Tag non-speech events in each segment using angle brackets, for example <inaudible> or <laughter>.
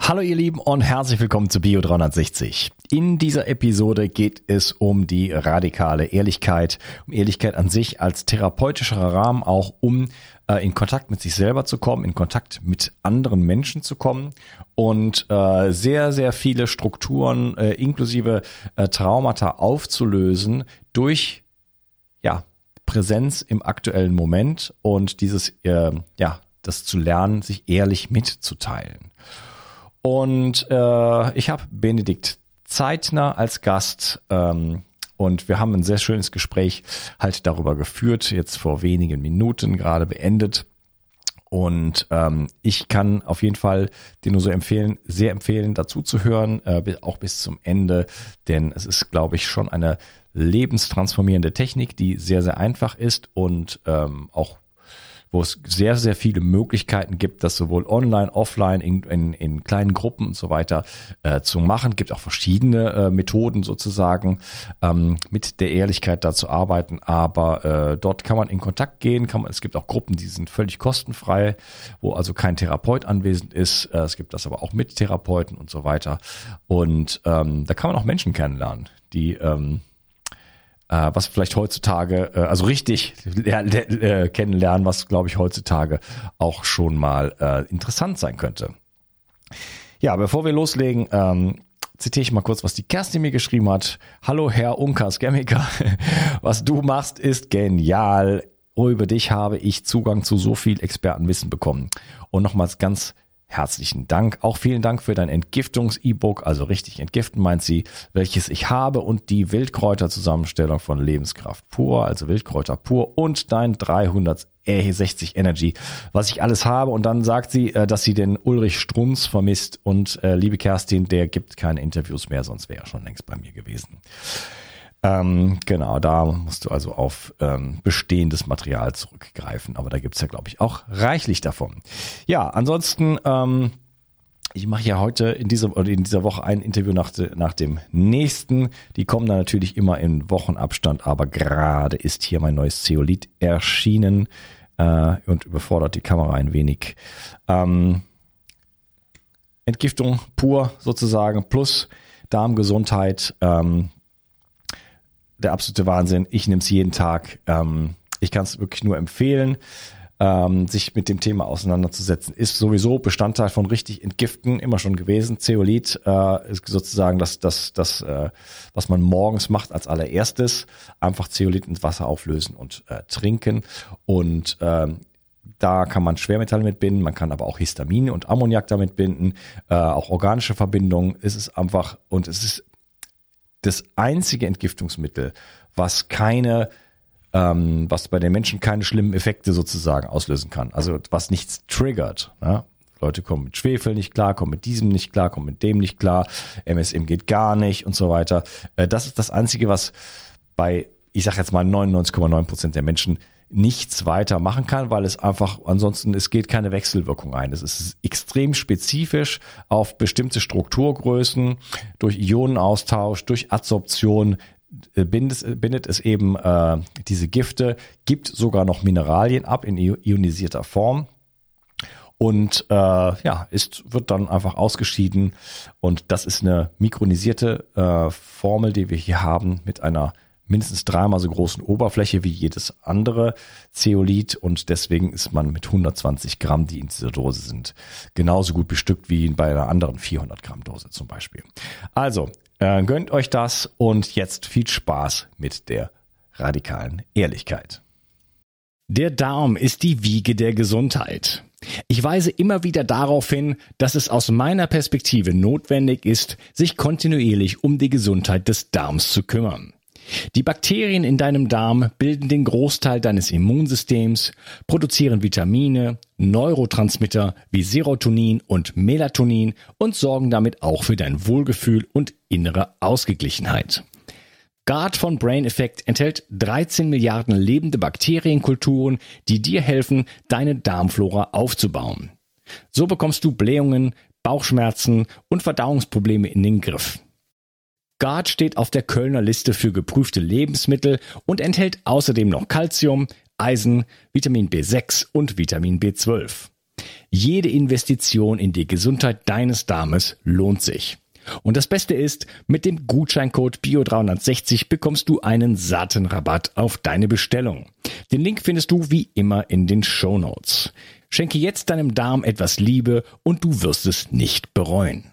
Hallo ihr Lieben und herzlich willkommen zu Bio 360. In dieser Episode geht es um die radikale Ehrlichkeit, um Ehrlichkeit an sich als therapeutischer Rahmen, auch um äh, in Kontakt mit sich selber zu kommen, in Kontakt mit anderen Menschen zu kommen und äh, sehr, sehr viele Strukturen äh, inklusive äh, Traumata aufzulösen durch ja, Präsenz im aktuellen Moment und dieses, äh, ja, das zu lernen, sich ehrlich mitzuteilen. Und äh, ich habe Benedikt Zeitner als Gast ähm, und wir haben ein sehr schönes Gespräch halt darüber geführt, jetzt vor wenigen Minuten gerade beendet. Und ähm, ich kann auf jeden Fall dir nur so empfehlen, sehr empfehlen, dazu zu hören, äh, auch bis zum Ende, denn es ist, glaube ich, schon eine lebenstransformierende Technik, die sehr, sehr einfach ist und ähm, auch wo es sehr, sehr viele Möglichkeiten gibt, das sowohl online, offline, in, in, in kleinen Gruppen und so weiter äh, zu machen. Es gibt auch verschiedene äh, Methoden sozusagen, ähm, mit der Ehrlichkeit da zu arbeiten. Aber äh, dort kann man in Kontakt gehen. Kann man, es gibt auch Gruppen, die sind völlig kostenfrei, wo also kein Therapeut anwesend ist. Äh, es gibt das aber auch mit Therapeuten und so weiter. Und ähm, da kann man auch Menschen kennenlernen, die ähm, äh, was vielleicht heutzutage, äh, also richtig äh, kennenlernen, was glaube ich heutzutage auch schon mal äh, interessant sein könnte. Ja, bevor wir loslegen, ähm, zitiere ich mal kurz, was die Kerstin mir geschrieben hat. Hallo Herr Unkas Gemmika, <laughs> was du machst ist genial. Über dich habe ich Zugang zu so viel Expertenwissen bekommen. Und nochmals ganz Herzlichen Dank. Auch vielen Dank für dein Entgiftungs-E-Book, also richtig entgiften meint sie, welches ich habe und die Wildkräuter-Zusammenstellung von Lebenskraft pur, also Wildkräuter pur und dein 360 Energy, was ich alles habe. Und dann sagt sie, äh, dass sie den Ulrich Strunz vermisst und äh, liebe Kerstin, der gibt keine Interviews mehr, sonst wäre er schon längst bei mir gewesen. Ähm, genau, da musst du also auf ähm, bestehendes Material zurückgreifen. Aber da gibt's ja, glaube ich, auch reichlich davon. Ja, ansonsten, ähm, ich mache ja heute in dieser, oder in dieser Woche ein Interview nach, nach dem nächsten. Die kommen dann natürlich immer in Wochenabstand, aber gerade ist hier mein neues Zeolit erschienen äh, und überfordert die Kamera ein wenig. Ähm, Entgiftung pur sozusagen plus Darmgesundheit. Ähm, der absolute Wahnsinn. Ich nehme es jeden Tag. Ähm, ich kann es wirklich nur empfehlen. Ähm, sich mit dem Thema auseinanderzusetzen, ist sowieso Bestandteil von richtig Entgiften immer schon gewesen. Zeolit äh, ist sozusagen das, das, das äh, was man morgens macht als allererstes. Einfach Zeolit ins Wasser auflösen und äh, trinken. Und ähm, da kann man Schwermetalle mitbinden, man kann aber auch Histamine und Ammoniak damit binden, äh, auch organische Verbindungen. Es ist einfach, und es ist das einzige Entgiftungsmittel, was keine, ähm, was bei den Menschen keine schlimmen Effekte sozusagen auslösen kann. Also was nichts triggert. Ne? Leute kommen mit Schwefel nicht klar, kommen mit diesem nicht klar, kommen mit dem nicht klar, MSM geht gar nicht und so weiter. Äh, das ist das Einzige, was bei, ich sage jetzt mal 99,9 Prozent der Menschen nichts weiter machen kann, weil es einfach, ansonsten, es geht keine Wechselwirkung ein. Es ist extrem spezifisch auf bestimmte Strukturgrößen, durch Ionenaustausch, durch Adsorption, äh, bindet, bindet es eben äh, diese Gifte, gibt sogar noch Mineralien ab in ionisierter Form. Und äh, ja, ist wird dann einfach ausgeschieden. Und das ist eine mikronisierte äh, Formel, die wir hier haben mit einer mindestens dreimal so großen Oberfläche wie jedes andere Zeolit und deswegen ist man mit 120 Gramm, die in dieser Dose sind, genauso gut bestückt wie bei einer anderen 400 Gramm Dose zum Beispiel. Also, äh, gönnt euch das und jetzt viel Spaß mit der radikalen Ehrlichkeit. Der Darm ist die Wiege der Gesundheit. Ich weise immer wieder darauf hin, dass es aus meiner Perspektive notwendig ist, sich kontinuierlich um die Gesundheit des Darms zu kümmern. Die Bakterien in deinem Darm bilden den Großteil deines Immunsystems, produzieren Vitamine, Neurotransmitter wie Serotonin und Melatonin und sorgen damit auch für dein Wohlgefühl und innere Ausgeglichenheit. Guard von Brain Effect enthält 13 Milliarden lebende Bakterienkulturen, die dir helfen, deine Darmflora aufzubauen. So bekommst du Blähungen, Bauchschmerzen und Verdauungsprobleme in den Griff. Guard steht auf der Kölner Liste für geprüfte Lebensmittel und enthält außerdem noch Calcium, Eisen, Vitamin B6 und Vitamin B12. Jede Investition in die Gesundheit deines Darmes lohnt sich. Und das Beste ist, mit dem Gutscheincode BIO360 bekommst du einen satten Rabatt auf deine Bestellung. Den Link findest du wie immer in den Show Notes. Schenke jetzt deinem Darm etwas Liebe und du wirst es nicht bereuen.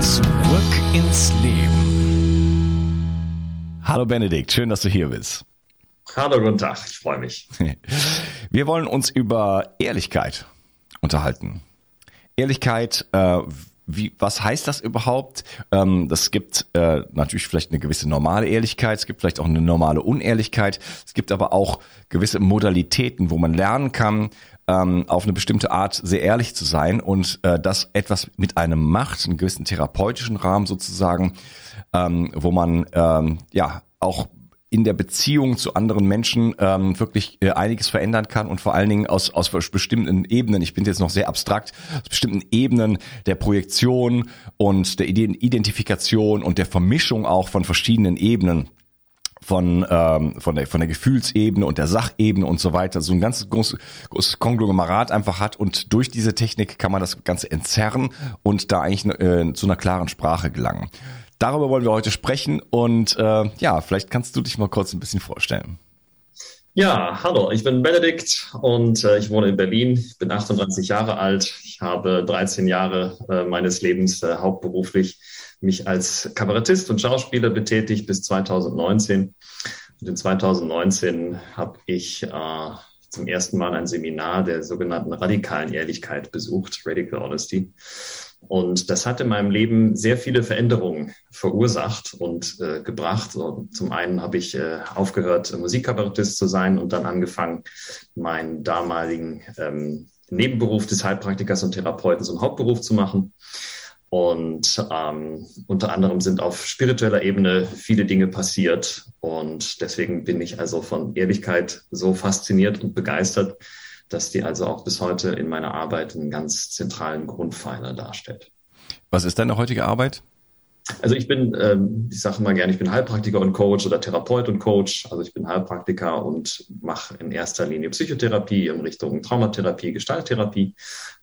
Zurück ins Leben. Hallo Benedikt, schön, dass du hier bist. Hallo, guten Tag, ich freue mich. <laughs> Wir wollen uns über Ehrlichkeit unterhalten. Ehrlichkeit, äh, wie, was heißt das überhaupt? Ähm, das gibt äh, natürlich vielleicht eine gewisse normale Ehrlichkeit, es gibt vielleicht auch eine normale Unehrlichkeit, es gibt aber auch gewisse Modalitäten, wo man lernen kann, ähm, auf eine bestimmte Art sehr ehrlich zu sein und äh, das etwas mit einem macht, einen gewissen therapeutischen Rahmen sozusagen, ähm, wo man ähm, ja auch in der Beziehung zu anderen Menschen ähm, wirklich äh, einiges verändern kann und vor allen Dingen aus, aus bestimmten Ebenen, ich bin jetzt noch sehr abstrakt, aus bestimmten Ebenen der Projektion und der Identifikation und der Vermischung auch von verschiedenen Ebenen von, ähm, von, der, von der Gefühlsebene und der Sachebene und so weiter, so ein ganz großes, großes Konglomerat einfach hat und durch diese Technik kann man das Ganze entzerren und da eigentlich äh, zu einer klaren Sprache gelangen. Darüber wollen wir heute sprechen und äh, ja, vielleicht kannst du dich mal kurz ein bisschen vorstellen. Ja, hallo, ich bin Benedikt und äh, ich wohne in Berlin. Ich bin 38 Jahre alt. Ich habe 13 Jahre äh, meines Lebens äh, hauptberuflich mich als Kabarettist und Schauspieler betätigt bis 2019. Und in 2019 habe ich äh, zum ersten Mal ein Seminar der sogenannten radikalen Ehrlichkeit besucht, Radical Honesty. Und das hat in meinem Leben sehr viele Veränderungen verursacht und äh, gebracht. So, zum einen habe ich äh, aufgehört, Musikkabarettist zu sein und dann angefangen, meinen damaligen ähm, Nebenberuf des Heilpraktikers und Therapeuten zum Hauptberuf zu machen. Und ähm, unter anderem sind auf spiritueller Ebene viele Dinge passiert. Und deswegen bin ich also von Ehrlichkeit so fasziniert und begeistert, dass die also auch bis heute in meiner Arbeit einen ganz zentralen Grundpfeiler darstellt. Was ist deine heutige Arbeit? Also ich bin, ähm, ich sage mal gerne, ich bin Heilpraktiker und Coach oder Therapeut und Coach. Also ich bin Heilpraktiker und mache in erster Linie Psychotherapie in Richtung Traumatherapie, Gestalttherapie,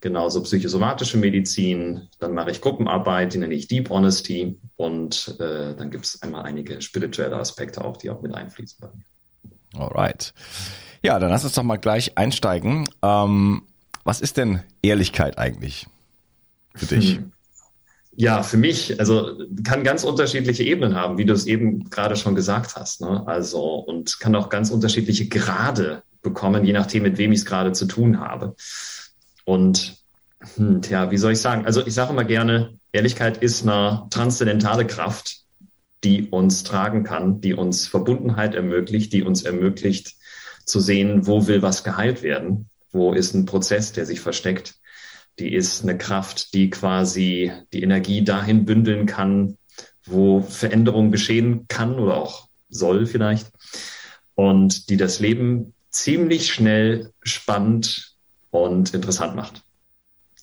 genauso psychosomatische Medizin. Dann mache ich Gruppenarbeit, die nenne ich Deep Honesty. Und äh, dann gibt es einmal einige spirituelle Aspekte auch, die auch mit einfließen bei mir. Alright. Ja, dann lass uns doch mal gleich einsteigen. Ähm, was ist denn Ehrlichkeit eigentlich für dich? Hm. Ja, für mich, also kann ganz unterschiedliche Ebenen haben, wie du es eben gerade schon gesagt hast. Ne? Also und kann auch ganz unterschiedliche Grade bekommen, je nachdem, mit wem ich es gerade zu tun habe. Und hm, tja, wie soll ich sagen? Also ich sage immer gerne, Ehrlichkeit ist eine transzendentale Kraft, die uns tragen kann, die uns Verbundenheit ermöglicht, die uns ermöglicht zu sehen, wo will was geheilt werden, wo ist ein Prozess, der sich versteckt die ist eine Kraft, die quasi die Energie dahin bündeln kann, wo Veränderung geschehen kann oder auch soll vielleicht. Und die das Leben ziemlich schnell spannend und interessant macht.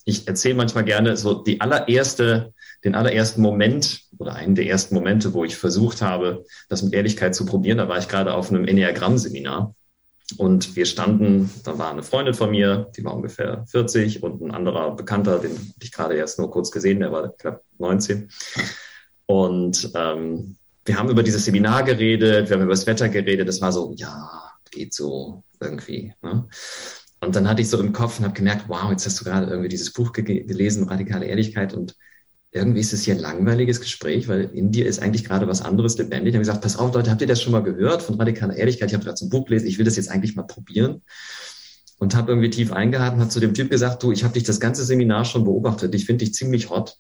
Ich erzähle manchmal gerne so die allererste, den allerersten Moment oder einen der ersten Momente, wo ich versucht habe, das mit Ehrlichkeit zu probieren. Da war ich gerade auf einem Enneagramm-Seminar und wir standen, da war eine Freundin von mir, die war ungefähr 40 und ein anderer Bekannter, den hatte ich gerade erst nur kurz gesehen, der war knapp 19. Und ähm, wir haben über dieses Seminar geredet, wir haben über das Wetter geredet. Das war so, ja, geht so irgendwie. Ne? Und dann hatte ich so im Kopf und habe gemerkt, wow, jetzt hast du gerade irgendwie dieses Buch ge gelesen, Radikale Ehrlichkeit. Und irgendwie ist es hier ein langweiliges Gespräch, weil in dir ist eigentlich gerade was anderes lebendig. Ich habe gesagt, pass auf, Leute, habt ihr das schon mal gehört von radikaler Ehrlichkeit? Ich habe gerade so ein Buch gelesen, ich will das jetzt eigentlich mal probieren. Und habe irgendwie tief eingehalten, habe zu dem Typ gesagt, du, ich habe dich das ganze Seminar schon beobachtet, ich finde dich ziemlich hot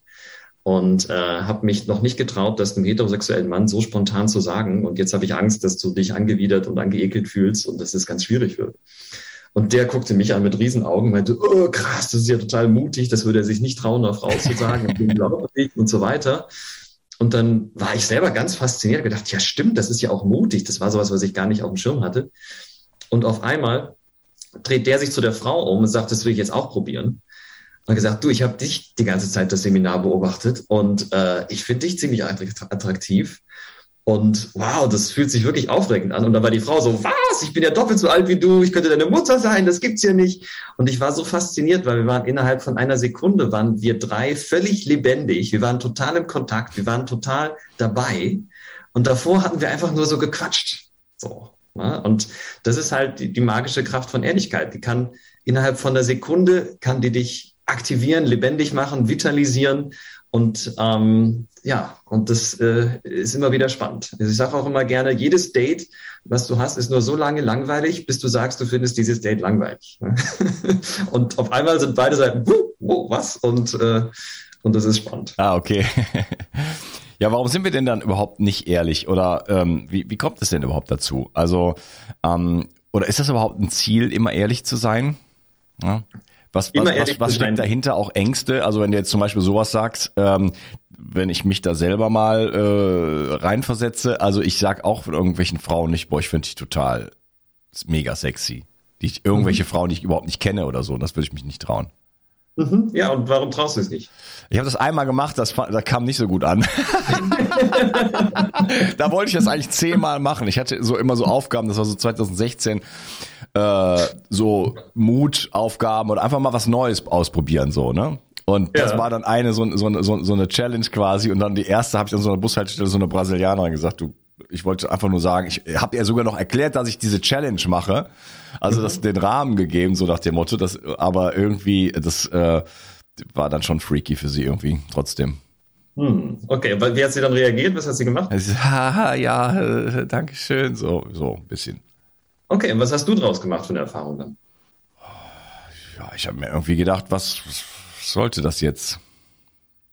und äh, habe mich noch nicht getraut, das einem heterosexuellen Mann so spontan zu sagen. Und jetzt habe ich Angst, dass du dich angewidert und angeekelt fühlst und dass es ganz schwierig wird. Und der guckte mich an mit Riesenaugen und meinte, oh, krass, das ist ja total mutig, das würde er sich nicht trauen, einer Frau zu sagen, und so weiter. Und dann war ich selber ganz fasziniert, gedacht, ja stimmt, das ist ja auch mutig. Das war sowas, was ich gar nicht auf dem Schirm hatte. Und auf einmal dreht der sich zu der Frau um und sagt, das will ich jetzt auch probieren. Und gesagt, du, ich habe dich die ganze Zeit das Seminar beobachtet und äh, ich finde dich ziemlich attraktiv. Und wow, das fühlt sich wirklich aufregend an. Und dann war die Frau so, was? Ich bin ja doppelt so alt wie du, ich könnte deine Mutter sein, das gibt's ja nicht. Und ich war so fasziniert, weil wir waren innerhalb von einer Sekunde, waren wir drei völlig lebendig. Wir waren total im Kontakt, wir waren total dabei. Und davor hatten wir einfach nur so gequatscht. So. Ne? Und das ist halt die, die magische Kraft von Ehrlichkeit. Die kann innerhalb von einer Sekunde, kann die dich aktivieren, lebendig machen, vitalisieren und ähm, ja, und das äh, ist immer wieder spannend. Also ich sage auch immer gerne, jedes Date, was du hast, ist nur so lange langweilig, bis du sagst, du findest dieses Date langweilig. <laughs> und auf einmal sind beide Seiten, wow, was? Und, äh, und das ist spannend. Ah, okay. <laughs> ja, warum sind wir denn dann überhaupt nicht ehrlich? Oder ähm, wie, wie kommt es denn überhaupt dazu? Also, ähm, oder ist das überhaupt ein Ziel, immer ehrlich zu sein? Ja? Was, was, was, was steckt dahinter? Auch Ängste? Also wenn du jetzt zum Beispiel sowas sagst, ähm, wenn ich mich da selber mal äh, reinversetze, also ich sag auch von irgendwelchen Frauen nicht, boah, ich finde dich total mega sexy. Die, irgendwelche mhm. Frauen, die ich überhaupt nicht kenne oder so, das würde ich mich nicht trauen. Mhm. Ja, und warum traust du es nicht? Ich habe das einmal gemacht, das, das kam nicht so gut an. <laughs> <laughs> da wollte ich das eigentlich zehnmal machen. Ich hatte so immer so Aufgaben, das war so 2016, äh, so Mutaufgaben oder einfach mal was Neues ausprobieren, so, ne? Und das ja. war dann eine so, so, so, so eine Challenge quasi. Und dann die erste habe ich an so einer Bushaltestelle so eine Brasilianerin gesagt, du, ich wollte einfach nur sagen, ich habe ihr sogar noch erklärt, dass ich diese Challenge mache. Also das den Rahmen gegeben, so nach dem Motto, das, aber irgendwie, das äh, war dann schon freaky für sie irgendwie, trotzdem. Hm, okay, wie hat sie dann reagiert? Was hat sie gemacht? Sie, <laughs> Haha, ja, äh, danke schön, so, so ein bisschen. Okay, und was hast du draus gemacht von der Erfahrung dann? Ja, ich habe mir irgendwie gedacht, was, was sollte das jetzt?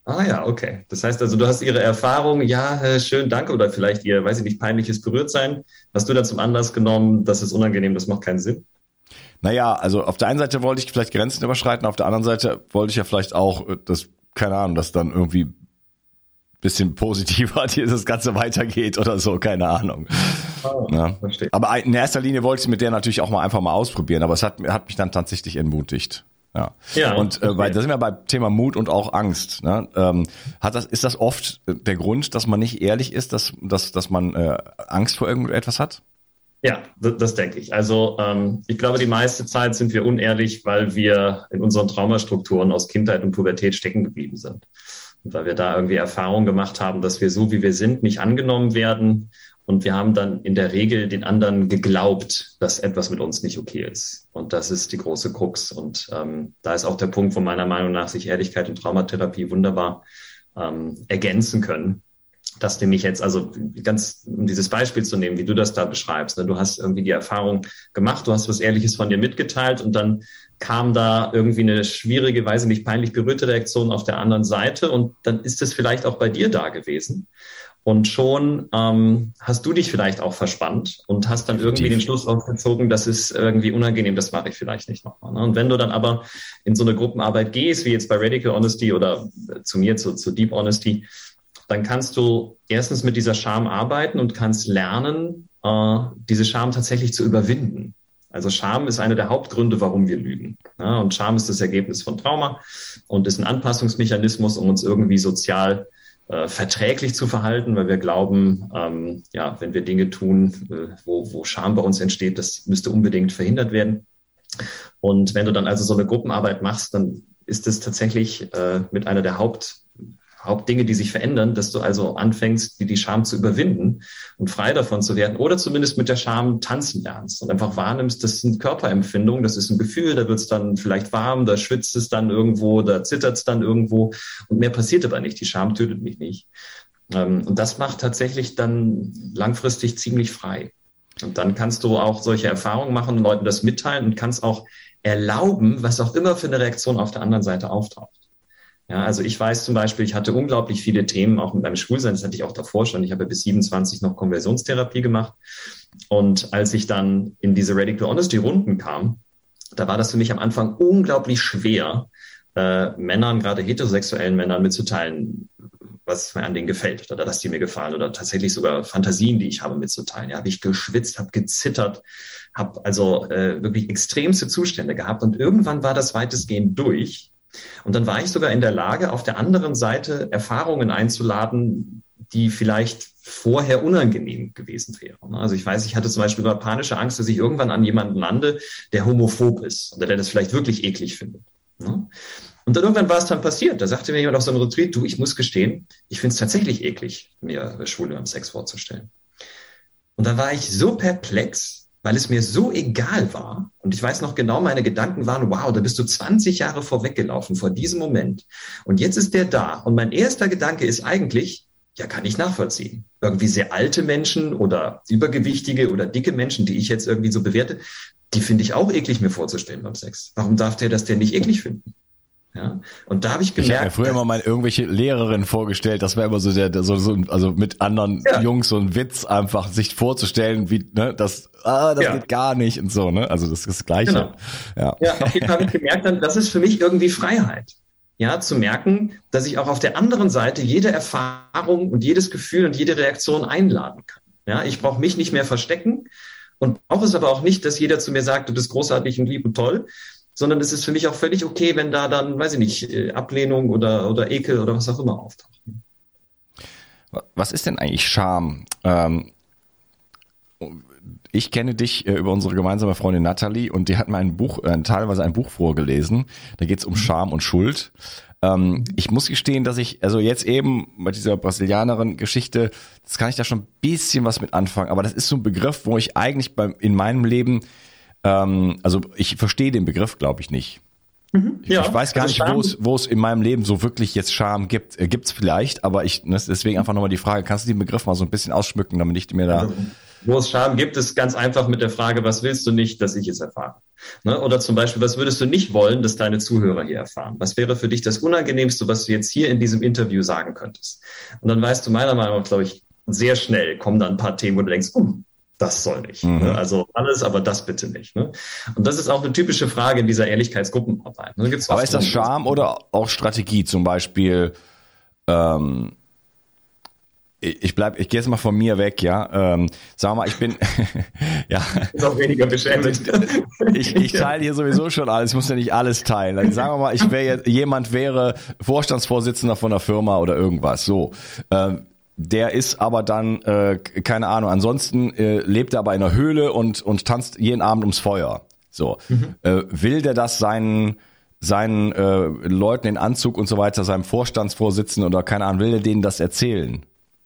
Ah ja, okay. Das heißt also, du hast ihre Erfahrung, ja, äh, schön, danke, oder vielleicht ihr, weiß ich nicht, peinliches Berührtsein. Hast du da zum Anlass genommen, das ist unangenehm, das macht keinen Sinn? Naja, also auf der einen Seite wollte ich vielleicht Grenzen überschreiten, auf der anderen Seite wollte ich ja vielleicht auch, äh, das, keine Ahnung, dass dann irgendwie bisschen positiver <laughs> das Ganze weitergeht oder so, keine Ahnung. Oh, ja. Aber in erster Linie wollte ich mit der natürlich auch mal einfach mal ausprobieren, aber es hat, hat mich dann tatsächlich entmutigt. Ja. ja und äh, weil da sind wir beim Thema Mut und auch Angst. Ne? Ähm, hat das, ist das oft der Grund, dass man nicht ehrlich ist, dass, dass, dass man äh, Angst vor irgendetwas hat? Ja, das, das denke ich. Also ähm, ich glaube, die meiste Zeit sind wir unehrlich, weil wir in unseren Traumastrukturen aus Kindheit und Pubertät stecken geblieben sind. Weil wir da irgendwie Erfahrungen gemacht haben, dass wir so, wie wir sind, nicht angenommen werden und wir haben dann in der Regel den anderen geglaubt, dass etwas mit uns nicht okay ist. Und das ist die große Krux. Und ähm, da ist auch der Punkt, wo meiner Meinung nach sich Ehrlichkeit und Traumatherapie wunderbar ähm, ergänzen können. Dass nämlich jetzt, also ganz, um dieses Beispiel zu nehmen, wie du das da beschreibst, ne, du hast irgendwie die Erfahrung gemacht, du hast was Ehrliches von dir mitgeteilt und dann kam da irgendwie eine schwierige, Weise nicht peinlich berührte Reaktion auf der anderen Seite und dann ist es vielleicht auch bei dir da gewesen. Und schon ähm, hast du dich vielleicht auch verspannt und hast dann irgendwie den Schluss aufgezogen, das ist irgendwie unangenehm, das mache ich vielleicht nicht nochmal. Ne? Und wenn du dann aber in so eine Gruppenarbeit gehst, wie jetzt bei Radical Honesty oder zu mir, zu, zu Deep Honesty, dann kannst du erstens mit dieser Scham arbeiten und kannst lernen, äh, diese Scham tatsächlich zu überwinden. Also Scham ist einer der Hauptgründe, warum wir lügen. Ja, und Scham ist das Ergebnis von Trauma und ist ein Anpassungsmechanismus, um uns irgendwie sozial äh, verträglich zu verhalten, weil wir glauben, ähm, ja, wenn wir Dinge tun, äh, wo, wo Scham bei uns entsteht, das müsste unbedingt verhindert werden. Und wenn du dann also so eine Gruppenarbeit machst, dann ist es tatsächlich äh, mit einer der Haupt Hauptdinge, die sich verändern, dass du also anfängst, die, die Scham zu überwinden und frei davon zu werden oder zumindest mit der Scham tanzen lernst und einfach wahrnimmst, das sind Körperempfindungen, das ist ein Gefühl, da wird es dann vielleicht warm, da schwitzt es dann irgendwo, da zittert es dann irgendwo und mehr passiert aber nicht. Die Scham tötet mich nicht. Ähm, und das macht tatsächlich dann langfristig ziemlich frei. Und dann kannst du auch solche Erfahrungen machen und Leuten das mitteilen und kannst auch erlauben, was auch immer für eine Reaktion auf der anderen Seite auftaucht. Ja, also ich weiß zum Beispiel, ich hatte unglaublich viele Themen, auch mit meinem Schulsein, das hatte ich auch davor schon. Ich habe bis 27 noch Konversionstherapie gemacht. Und als ich dann in diese Radical Honesty Runden kam, da war das für mich am Anfang unglaublich schwer, äh, Männern, gerade heterosexuellen Männern mitzuteilen, was mir an denen gefällt oder dass die mir gefallen oder tatsächlich sogar Fantasien, die ich habe, mitzuteilen. Ja, habe ich geschwitzt, habe gezittert, habe also äh, wirklich extremste Zustände gehabt und irgendwann war das weitestgehend durch. Und dann war ich sogar in der Lage, auf der anderen Seite Erfahrungen einzuladen, die vielleicht vorher unangenehm gewesen wären. Also ich weiß, ich hatte zum Beispiel immer panische Angst, dass ich irgendwann an jemanden lande, der homophob ist oder der das vielleicht wirklich eklig findet. Und dann irgendwann war es dann passiert. Da sagte mir jemand auf so einem Retreat, du, ich muss gestehen, ich finde es tatsächlich eklig, mir Schwule beim Sex vorzustellen. Und da war ich so perplex, weil es mir so egal war. Und ich weiß noch genau, meine Gedanken waren, wow, da bist du 20 Jahre vorweggelaufen vor diesem Moment. Und jetzt ist der da. Und mein erster Gedanke ist eigentlich, ja, kann ich nachvollziehen. Irgendwie sehr alte Menschen oder übergewichtige oder dicke Menschen, die ich jetzt irgendwie so bewerte, die finde ich auch eklig mir vorzustellen beim Sex. Warum darf der das denn nicht eklig finden? Ja, und da habe ich gemerkt. Ich habe mir früher immer mal irgendwelche Lehrerinnen vorgestellt, das wäre immer so der, der so, so, also mit anderen ja. Jungs so ein Witz einfach sich vorzustellen, wie, ne, das, ah, das ja. geht gar nicht und so, ne, also das ist das Gleiche. Genau. Ja, ja auf jeden Fall habe ich gemerkt, dann, das ist für mich irgendwie Freiheit. Ja, zu merken, dass ich auch auf der anderen Seite jede Erfahrung und jedes Gefühl und jede Reaktion einladen kann. Ja, ich brauche mich nicht mehr verstecken und brauche es aber auch nicht, dass jeder zu mir sagt, du bist großartig und lieb und toll, sondern es ist für mich auch völlig okay, wenn da dann, weiß ich nicht, äh, Ablehnung oder, oder Ekel oder was auch immer auftaucht. Was ist denn eigentlich Scham? Ähm, ich kenne dich äh, über unsere gemeinsame Freundin Natalie und die hat mir ein Buch, äh, teilweise ein Buch vorgelesen. Da geht es um mhm. Scham und Schuld. Ähm, ich muss gestehen, dass ich, also jetzt eben bei dieser Brasilianerin Geschichte, das kann ich da schon ein bisschen was mit anfangen, aber das ist so ein Begriff, wo ich eigentlich beim, in meinem Leben ähm, also ich verstehe den Begriff, glaube ich, nicht. Mhm, ja, ich weiß gar also nicht, wo es, wo es in meinem Leben so wirklich jetzt Scham gibt. Äh, gibt es vielleicht, aber ich, ne, deswegen einfach nochmal die Frage, kannst du den Begriff mal so ein bisschen ausschmücken, damit ich mir da. Also, wo es Scham gibt, ist ganz einfach mit der Frage, was willst du nicht, dass ich es erfahre? Ne? Oder zum Beispiel, was würdest du nicht wollen, dass deine Zuhörer hier erfahren? Was wäre für dich das Unangenehmste, was du jetzt hier in diesem Interview sagen könntest? Und dann weißt du meiner Meinung nach, glaube ich, sehr schnell kommen da ein paar Themen, wo du denkst, oh, das soll nicht. Mhm. Ne? Also alles, aber das bitte nicht. Ne? Und das ist auch eine typische Frage in dieser Ehrlichkeitsgruppenarbeit. Ne? Gibt's aber ist das Charme oder auch Strategie? Zum Beispiel, ähm, ich bleib, ich gehe jetzt mal von mir weg, ja. Ähm, sag mal, ich bin, <laughs> ja. Ist auch weniger beschämend. <laughs> ich, ich teile hier sowieso schon alles, ich muss ja nicht alles teilen. Also sagen wir mal, ich wäre jemand wäre Vorstandsvorsitzender von einer Firma oder irgendwas. So. Ähm, der ist aber dann, äh, keine Ahnung, ansonsten äh, lebt er aber in einer Höhle und, und tanzt jeden Abend ums Feuer. So. Mhm. Äh, will der das seinen, seinen äh, Leuten in Anzug und so weiter, seinem Vorstandsvorsitzenden oder keine Ahnung, will der denen das erzählen?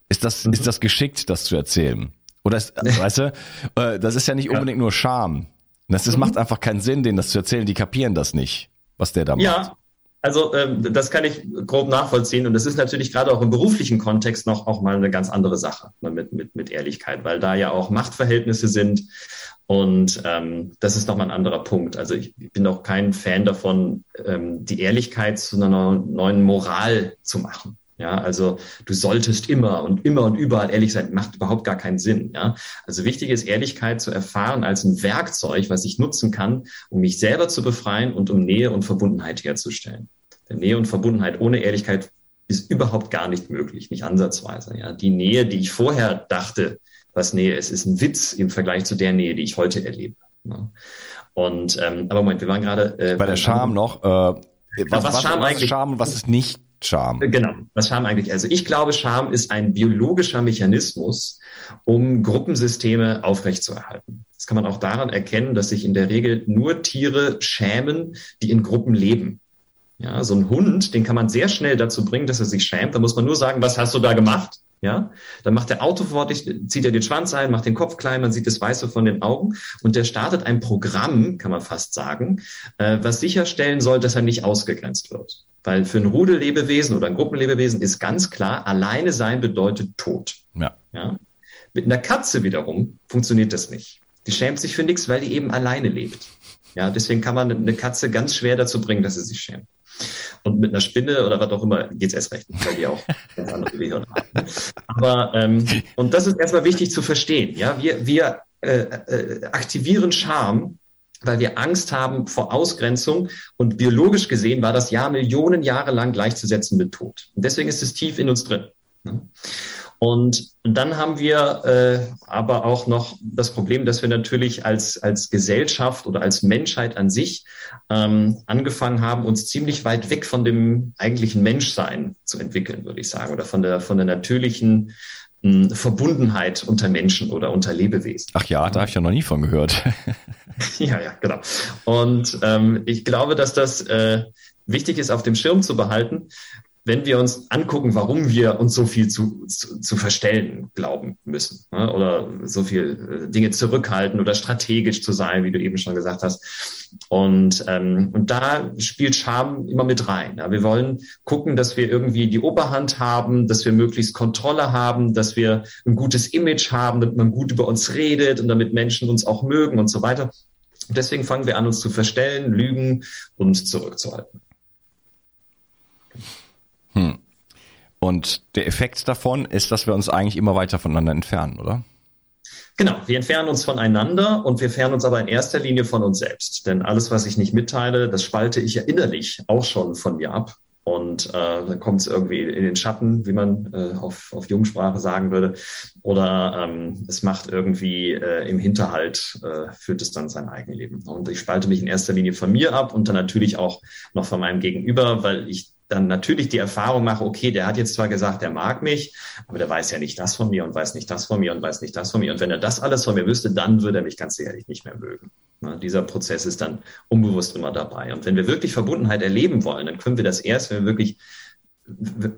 Ist das, mhm. ist das geschickt, das zu erzählen? Oder ist, weißt du, äh, das ist ja nicht unbedingt nur Scham. Das ist, mhm. macht einfach keinen Sinn, denen das zu erzählen. Die kapieren das nicht, was der da macht. Ja, also ähm, das kann ich grob nachvollziehen und das ist natürlich gerade auch im beruflichen Kontext noch auch mal eine ganz andere Sache ne, mit, mit, mit Ehrlichkeit, weil da ja auch Machtverhältnisse sind und ähm, das ist nochmal ein anderer Punkt. Also ich bin auch kein Fan davon, ähm, die Ehrlichkeit zu einer neuen Moral zu machen. Ja, also du solltest immer und immer und überall ehrlich sein, macht überhaupt gar keinen Sinn. Ja, also wichtig ist Ehrlichkeit zu erfahren als ein Werkzeug, was ich nutzen kann, um mich selber zu befreien und um Nähe und Verbundenheit herzustellen. Denn Nähe und Verbundenheit ohne Ehrlichkeit ist überhaupt gar nicht möglich, nicht ansatzweise. Ja, die Nähe, die ich vorher dachte, was Nähe ist, ist ein Witz im Vergleich zu der Nähe, die ich heute erlebe. Ja. Und ähm, aber Moment, wir waren gerade äh, bei der Scham noch. Äh, was, was, was, Scham was ist Scham und was ist nicht Scham? Genau, was Scham eigentlich? Also ich glaube, Scham ist ein biologischer Mechanismus, um Gruppensysteme aufrechtzuerhalten. Das kann man auch daran erkennen, dass sich in der Regel nur Tiere schämen, die in Gruppen leben. Ja, so ein Hund, den kann man sehr schnell dazu bringen, dass er sich schämt. Da muss man nur sagen, was hast du da gemacht? Ja, dann macht der autofortig, zieht er den Schwanz ein, macht den Kopf klein, man sieht das Weiße von den Augen und der startet ein Programm, kann man fast sagen, äh, was sicherstellen soll, dass er nicht ausgegrenzt wird. Weil für ein Rudellebewesen oder ein Gruppenlebewesen ist ganz klar, alleine sein bedeutet Tod. Ja. ja? Mit einer Katze wiederum funktioniert das nicht. Die schämt sich für nichts, weil die eben alleine lebt. Ja, deswegen kann man eine Katze ganz schwer dazu bringen, dass sie sich schämt. Und mit einer Spinne oder was auch immer geht's erst recht, weil die auch <laughs> ganz andere Gehirn haben. Aber ähm, und das ist erstmal wichtig zu verstehen. Ja, wir wir äh, äh, aktivieren Scham weil wir Angst haben vor Ausgrenzung. Und biologisch gesehen war das Jahr Millionen Jahre lang gleichzusetzen mit Tod. Und deswegen ist es tief in uns drin. Und dann haben wir äh, aber auch noch das Problem, dass wir natürlich als, als Gesellschaft oder als Menschheit an sich ähm, angefangen haben, uns ziemlich weit weg von dem eigentlichen Menschsein zu entwickeln, würde ich sagen, oder von der, von der natürlichen mh, hm, Verbundenheit unter Menschen oder unter Lebewesen. Ach ja, da habe ich ja noch nie von gehört. <laughs> ja, ja, genau. Und ähm, ich glaube, dass das äh, wichtig ist, auf dem Schirm zu behalten, wenn wir uns angucken, warum wir uns so viel zu, zu, zu verstellen glauben müssen ne? oder so viel äh, Dinge zurückhalten oder strategisch zu sein, wie du eben schon gesagt hast. Und, ähm, und da spielt Scham immer mit rein. Ja? Wir wollen gucken, dass wir irgendwie die Oberhand haben, dass wir möglichst Kontrolle haben, dass wir ein gutes Image haben, damit man gut über uns redet und damit Menschen uns auch mögen und so weiter. Und deswegen fangen wir an, uns zu verstellen, lügen und zurückzuhalten. Hm. Und der Effekt davon ist, dass wir uns eigentlich immer weiter voneinander entfernen, oder? Genau, wir entfernen uns voneinander und wir entfernen uns aber in erster Linie von uns selbst. Denn alles, was ich nicht mitteile, das spalte ich ja innerlich auch schon von mir ab. Und äh, dann kommt es irgendwie in den Schatten, wie man äh, auf, auf Jungsprache sagen würde. Oder ähm, es macht irgendwie äh, im Hinterhalt, äh, führt es dann sein Eigenleben. Und ich spalte mich in erster Linie von mir ab und dann natürlich auch noch von meinem Gegenüber, weil ich dann natürlich die Erfahrung mache, okay, der hat jetzt zwar gesagt, der mag mich, aber der weiß ja nicht das von mir und weiß nicht das von mir und weiß nicht das von mir. Und wenn er das alles von mir wüsste, dann würde er mich ganz sicherlich nicht mehr mögen. Na, dieser Prozess ist dann unbewusst immer dabei. Und wenn wir wirklich Verbundenheit erleben wollen, dann können wir das erst, wenn wir wirklich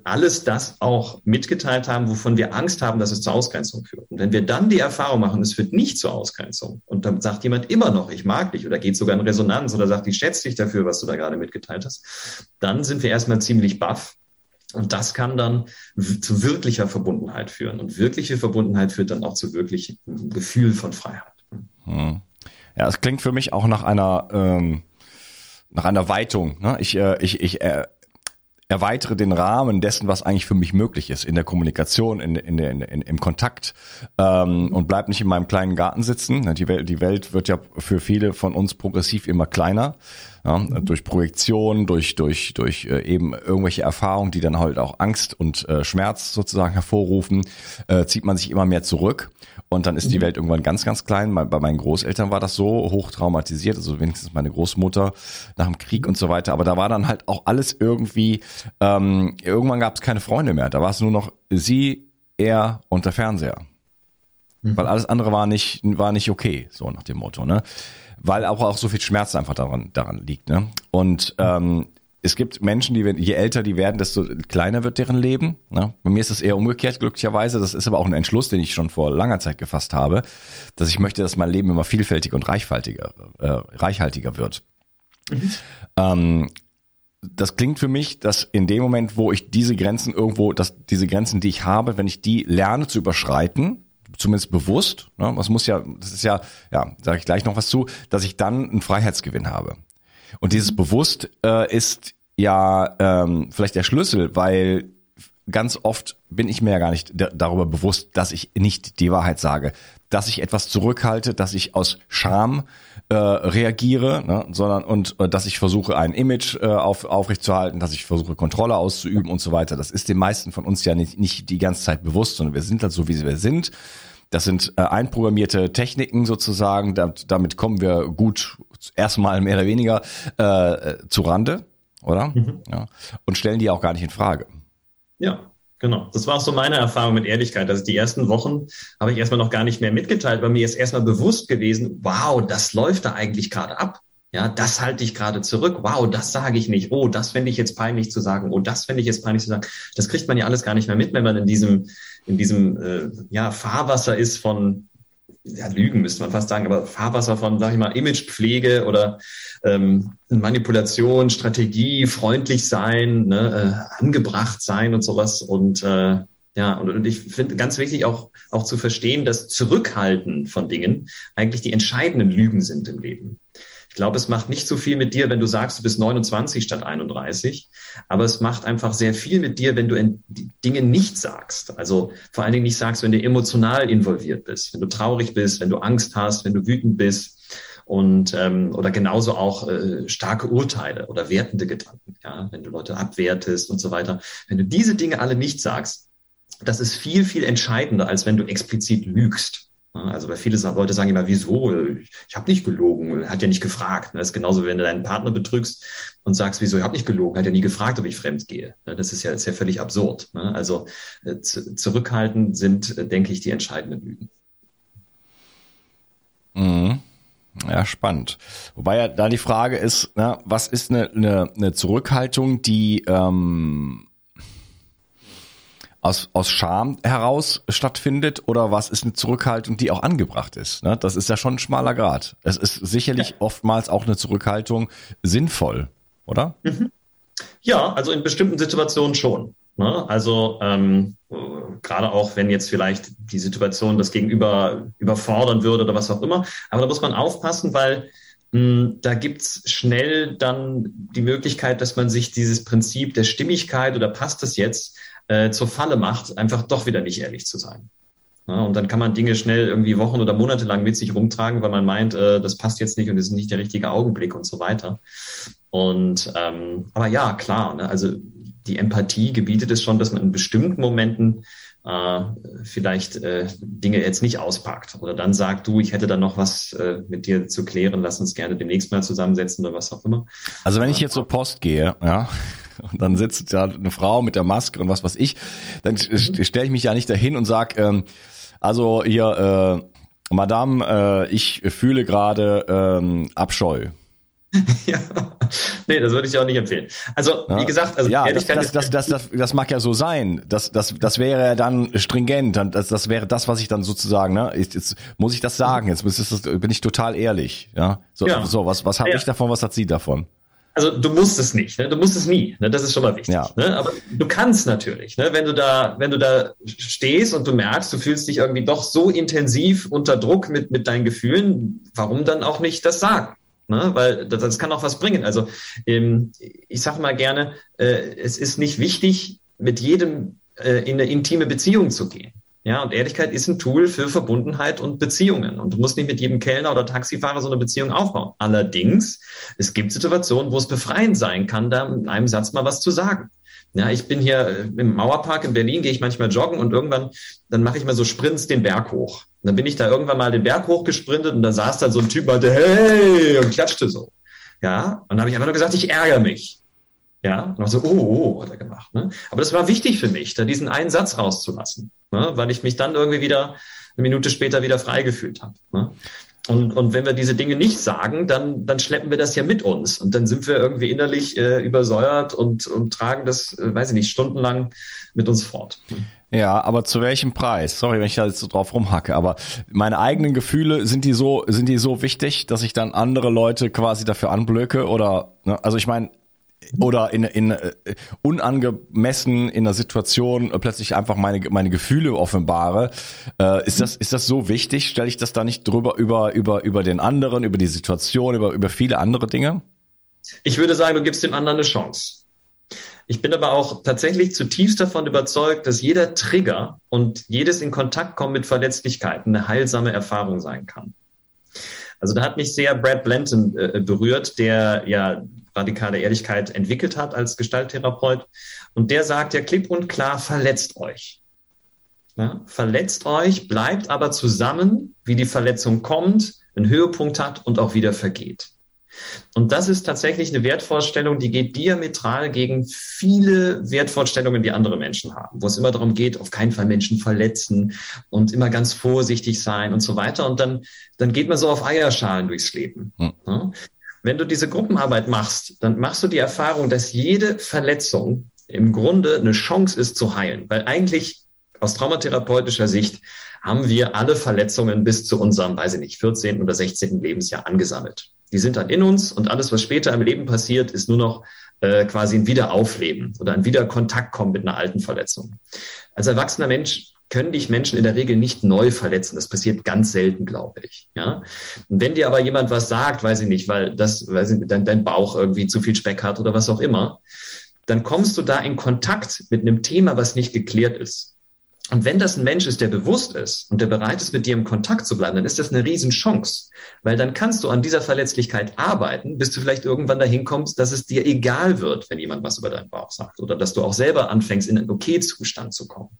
alles das auch mitgeteilt haben, wovon wir Angst haben, dass es zur Ausgrenzung führt. Und wenn wir dann die Erfahrung machen, es führt nicht zur Ausgrenzung und dann sagt jemand immer noch, ich mag dich oder geht sogar in Resonanz oder sagt, ich schätze dich dafür, was du da gerade mitgeteilt hast, dann sind wir erstmal ziemlich baff. Und das kann dann zu wirklicher Verbundenheit führen. Und wirkliche Verbundenheit führt dann auch zu wirklichem Gefühl von Freiheit. Hm. Ja, es klingt für mich auch nach einer ähm, nach einer Weitung. Ne? Ich, äh, ich, ich äh, erweitere den Rahmen dessen, was eigentlich für mich möglich ist, in der Kommunikation, in, in, in, in im Kontakt ähm, und bleib nicht in meinem kleinen Garten sitzen. Die Welt, die Welt wird ja für viele von uns progressiv immer kleiner. Ja, mhm. durch Projektion, durch durch durch äh, eben irgendwelche Erfahrungen, die dann halt auch Angst und äh, Schmerz sozusagen hervorrufen, äh, zieht man sich immer mehr zurück und dann ist die mhm. Welt irgendwann ganz ganz klein. Bei meinen Großeltern war das so hoch traumatisiert, also wenigstens meine Großmutter nach dem Krieg und so weiter. Aber da war dann halt auch alles irgendwie. Ähm, irgendwann gab es keine Freunde mehr. Da war es nur noch sie, er und der Fernseher. Mhm. Weil alles andere war nicht, war nicht okay, so nach dem Motto, ne? Weil auch, auch so viel Schmerz einfach daran, daran liegt. Ne? Und ähm, es gibt Menschen, die, je älter die werden, desto kleiner wird deren Leben. Ne? Bei mir ist es eher umgekehrt, glücklicherweise. Das ist aber auch ein Entschluss, den ich schon vor langer Zeit gefasst habe, dass ich möchte, dass mein Leben immer vielfältiger und reichhaltiger, äh, reichhaltiger wird. Mhm. Ähm, das klingt für mich, dass in dem Moment, wo ich diese Grenzen irgendwo, dass diese Grenzen, die ich habe, wenn ich die lerne zu überschreiten, zumindest bewusst, ne, was muss ja, das ist ja, ja, sage ich gleich noch was zu, dass ich dann einen Freiheitsgewinn habe. Und dieses bewusst äh, ist ja ähm, vielleicht der Schlüssel, weil ganz oft bin ich mir ja gar nicht darüber bewusst, dass ich nicht die Wahrheit sage, dass ich etwas zurückhalte, dass ich aus Scham äh, reagiere, ne, sondern und äh, dass ich versuche, ein Image äh, auf, aufrechtzuerhalten, dass ich versuche, Kontrolle auszuüben und so weiter. Das ist den meisten von uns ja nicht, nicht die ganze Zeit bewusst, sondern wir sind halt so, wie wir sind. Das sind äh, einprogrammierte Techniken sozusagen. damit, damit kommen wir gut erstmal mehr oder weniger äh, zu Rande, oder? Mhm. Ja. Und stellen die auch gar nicht in Frage. Ja, Genau. Das war auch so meine Erfahrung mit Ehrlichkeit. Also die ersten Wochen habe ich erstmal noch gar nicht mehr mitgeteilt, weil mir ist erstmal bewusst gewesen, wow, das läuft da eigentlich gerade ab. Ja, das halte ich gerade zurück. Wow, das sage ich nicht. Oh, das fände ich jetzt peinlich zu sagen. Oh, das fände ich jetzt peinlich zu sagen. Das kriegt man ja alles gar nicht mehr mit, wenn man in diesem, in diesem äh, ja, Fahrwasser ist von ja, Lügen müsste man fast sagen, aber Fahrwasser von, sag ich mal, Imagepflege oder ähm, Manipulation, Strategie, freundlich sein, ne, äh, angebracht sein und sowas. Und äh, ja, und, und ich finde ganz wichtig auch, auch zu verstehen, dass Zurückhalten von Dingen eigentlich die entscheidenden Lügen sind im Leben. Ich glaube, es macht nicht so viel mit dir, wenn du sagst, du bist 29 statt 31, aber es macht einfach sehr viel mit dir, wenn du Dinge nicht sagst. Also vor allen Dingen nicht sagst, wenn du emotional involviert bist, wenn du traurig bist, wenn du Angst hast, wenn du wütend bist. und ähm, oder genauso auch äh, starke Urteile oder wertende Gedanken, ja, wenn du Leute abwertest und so weiter. Wenn du diese Dinge alle nicht sagst, das ist viel, viel entscheidender, als wenn du explizit lügst. Also weil viele Leute sagen immer, wieso? Ich habe nicht gelogen, hat ja nicht gefragt. Das ist genauso, wenn du deinen Partner betrügst und sagst, wieso, ich habe nicht gelogen, hat ja nie gefragt, ob ich fremd gehe. Das ist ja, ist ja völlig absurd. Also äh, zurückhalten sind, äh, denke ich, die entscheidenden Lügen. Mhm. Ja, spannend. Wobei ja da die Frage ist, na, was ist eine, eine, eine Zurückhaltung, die ähm, aus, aus Scham heraus stattfindet oder was ist eine Zurückhaltung, die auch angebracht ist? Ne? Das ist ja schon ein schmaler Grad. Es ist sicherlich ja. oftmals auch eine Zurückhaltung sinnvoll, oder? Mhm. Ja, also in bestimmten Situationen schon. Ne? Also ähm, gerade auch, wenn jetzt vielleicht die Situation das Gegenüber überfordern würde oder was auch immer. Aber da muss man aufpassen, weil hm, da gibt's schnell dann die Möglichkeit, dass man sich dieses Prinzip der Stimmigkeit oder passt das jetzt äh, zur Falle macht, einfach doch wieder nicht ehrlich zu sein. Ja, und dann kann man Dinge schnell irgendwie Wochen oder Monate lang mit sich rumtragen, weil man meint, äh, das passt jetzt nicht und das ist nicht der richtige Augenblick und so weiter. Und ähm, aber ja, klar, ne, also die Empathie gebietet es schon, dass man in bestimmten Momenten äh, vielleicht äh, Dinge jetzt nicht auspackt oder dann sagt, du, ich hätte da noch was äh, mit dir zu klären, lass uns gerne demnächst mal zusammensetzen oder was auch immer. Also wenn ich jetzt zur Post gehe, ja, und dann sitzt da eine Frau mit der Maske und was weiß ich, dann mhm. stelle ich mich ja nicht dahin und sag, ähm, also hier, äh, Madame, äh, ich fühle gerade ähm, Abscheu. <laughs> ja, nee, das würde ich auch nicht empfehlen. Also, ja. wie gesagt, also ja, das, das, das, das, das, das mag ja so sein. Das, das, das wäre ja dann stringent. Das, das wäre das, was ich dann sozusagen, ne, jetzt, jetzt muss ich das sagen. Jetzt ist das, bin ich total ehrlich. Ja, so, ja. so was, was habe ja. ich davon? Was hat sie davon? Also du musst es nicht, ne? du musst es nie, ne? das ist schon mal wichtig. Ja. Ne? Aber du kannst natürlich, ne? wenn du da, wenn du da stehst und du merkst, du fühlst dich irgendwie doch so intensiv unter Druck mit mit deinen Gefühlen, warum dann auch nicht das sagen? Ne? Weil das, das kann auch was bringen. Also ähm, ich sage mal gerne, äh, es ist nicht wichtig, mit jedem äh, in eine intime Beziehung zu gehen. Ja, und Ehrlichkeit ist ein Tool für Verbundenheit und Beziehungen. Und du musst nicht mit jedem Kellner oder Taxifahrer so eine Beziehung aufbauen. Allerdings, es gibt Situationen, wo es befreiend sein kann, da in einem Satz mal was zu sagen. Ja, ich bin hier äh, im Mauerpark in Berlin, gehe ich manchmal joggen und irgendwann, dann mache ich mal so Sprints den Berg hoch. Und dann bin ich da irgendwann mal den Berg hoch gesprintet und da saß da so ein Typ, meinte, hey, und klatschte so. Ja, und dann habe ich einfach nur gesagt, ich ärgere mich. Ja, und so, oh, oh, hat er gemacht. Ne? Aber das war wichtig für mich, da diesen einen Satz rauszulassen, ne? weil ich mich dann irgendwie wieder eine Minute später wieder frei habe. Ne? Und, und wenn wir diese Dinge nicht sagen, dann, dann schleppen wir das ja mit uns. Und dann sind wir irgendwie innerlich äh, übersäuert und, und tragen das, äh, weiß ich nicht, stundenlang mit uns fort. Ja, aber zu welchem Preis? Sorry, wenn ich da jetzt so drauf rumhacke, aber meine eigenen Gefühle, sind die so, sind die so wichtig, dass ich dann andere Leute quasi dafür anblöcke? Oder, ne? also ich meine, oder in, in uh, unangemessen in einer Situation uh, plötzlich einfach meine meine Gefühle offenbare, uh, ist das ist das so wichtig? Stelle ich das da nicht drüber über über über den anderen, über die Situation, über über viele andere Dinge? Ich würde sagen, du gibst dem anderen eine Chance. Ich bin aber auch tatsächlich zutiefst davon überzeugt, dass jeder Trigger und jedes in Kontakt kommen mit Verletzlichkeiten eine heilsame Erfahrung sein kann. Also da hat mich sehr Brad Blanton äh, berührt, der ja radikale Ehrlichkeit entwickelt hat als Gestalttherapeut. Und der sagt ja klipp und klar, verletzt euch. Ja, verletzt euch, bleibt aber zusammen, wie die Verletzung kommt, einen Höhepunkt hat und auch wieder vergeht. Und das ist tatsächlich eine Wertvorstellung, die geht diametral gegen viele Wertvorstellungen, die andere Menschen haben, wo es immer darum geht, auf keinen Fall Menschen verletzen und immer ganz vorsichtig sein und so weiter. Und dann, dann geht man so auf Eierschalen durchs Leben. Hm. Wenn du diese Gruppenarbeit machst, dann machst du die Erfahrung, dass jede Verletzung im Grunde eine Chance ist zu heilen, weil eigentlich aus traumatherapeutischer Sicht haben wir alle Verletzungen bis zu unserem, weiß ich nicht, 14. oder 16. Lebensjahr angesammelt. Die sind dann in uns und alles, was später im Leben passiert, ist nur noch äh, quasi ein Wiederaufleben oder ein Wiederkontakt kommen mit einer alten Verletzung. Als erwachsener Mensch können dich Menschen in der Regel nicht neu verletzen. Das passiert ganz selten, glaube ich. Ja? Und wenn dir aber jemand was sagt, weiß ich nicht, weil das, weiß ich, dein, dein Bauch irgendwie zu viel Speck hat oder was auch immer, dann kommst du da in Kontakt mit einem Thema, was nicht geklärt ist. Und wenn das ein Mensch ist, der bewusst ist und der bereit ist, mit dir im Kontakt zu bleiben, dann ist das eine Riesenchance. Weil dann kannst du an dieser Verletzlichkeit arbeiten, bis du vielleicht irgendwann dahin kommst, dass es dir egal wird, wenn jemand was über deinen Bauch sagt. Oder dass du auch selber anfängst, in einen Okay-Zustand zu kommen.